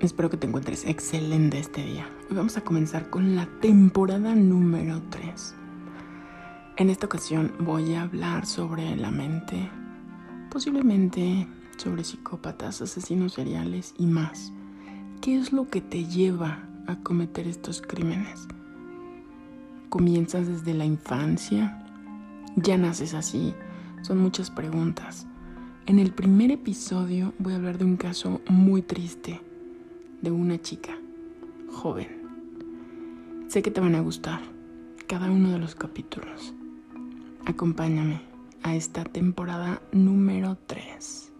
Espero que te encuentres excelente este día. Hoy vamos a comenzar con la temporada número 3. En esta ocasión voy a hablar sobre la mente, posiblemente sobre psicópatas, asesinos seriales y más. ¿Qué es lo que te lleva a cometer estos crímenes? ¿Comienzas desde la infancia? ¿Ya naces así? Son muchas preguntas. En el primer episodio voy a hablar de un caso muy triste de una chica joven. Sé que te van a gustar cada uno de los capítulos. Acompáñame a esta temporada número 3.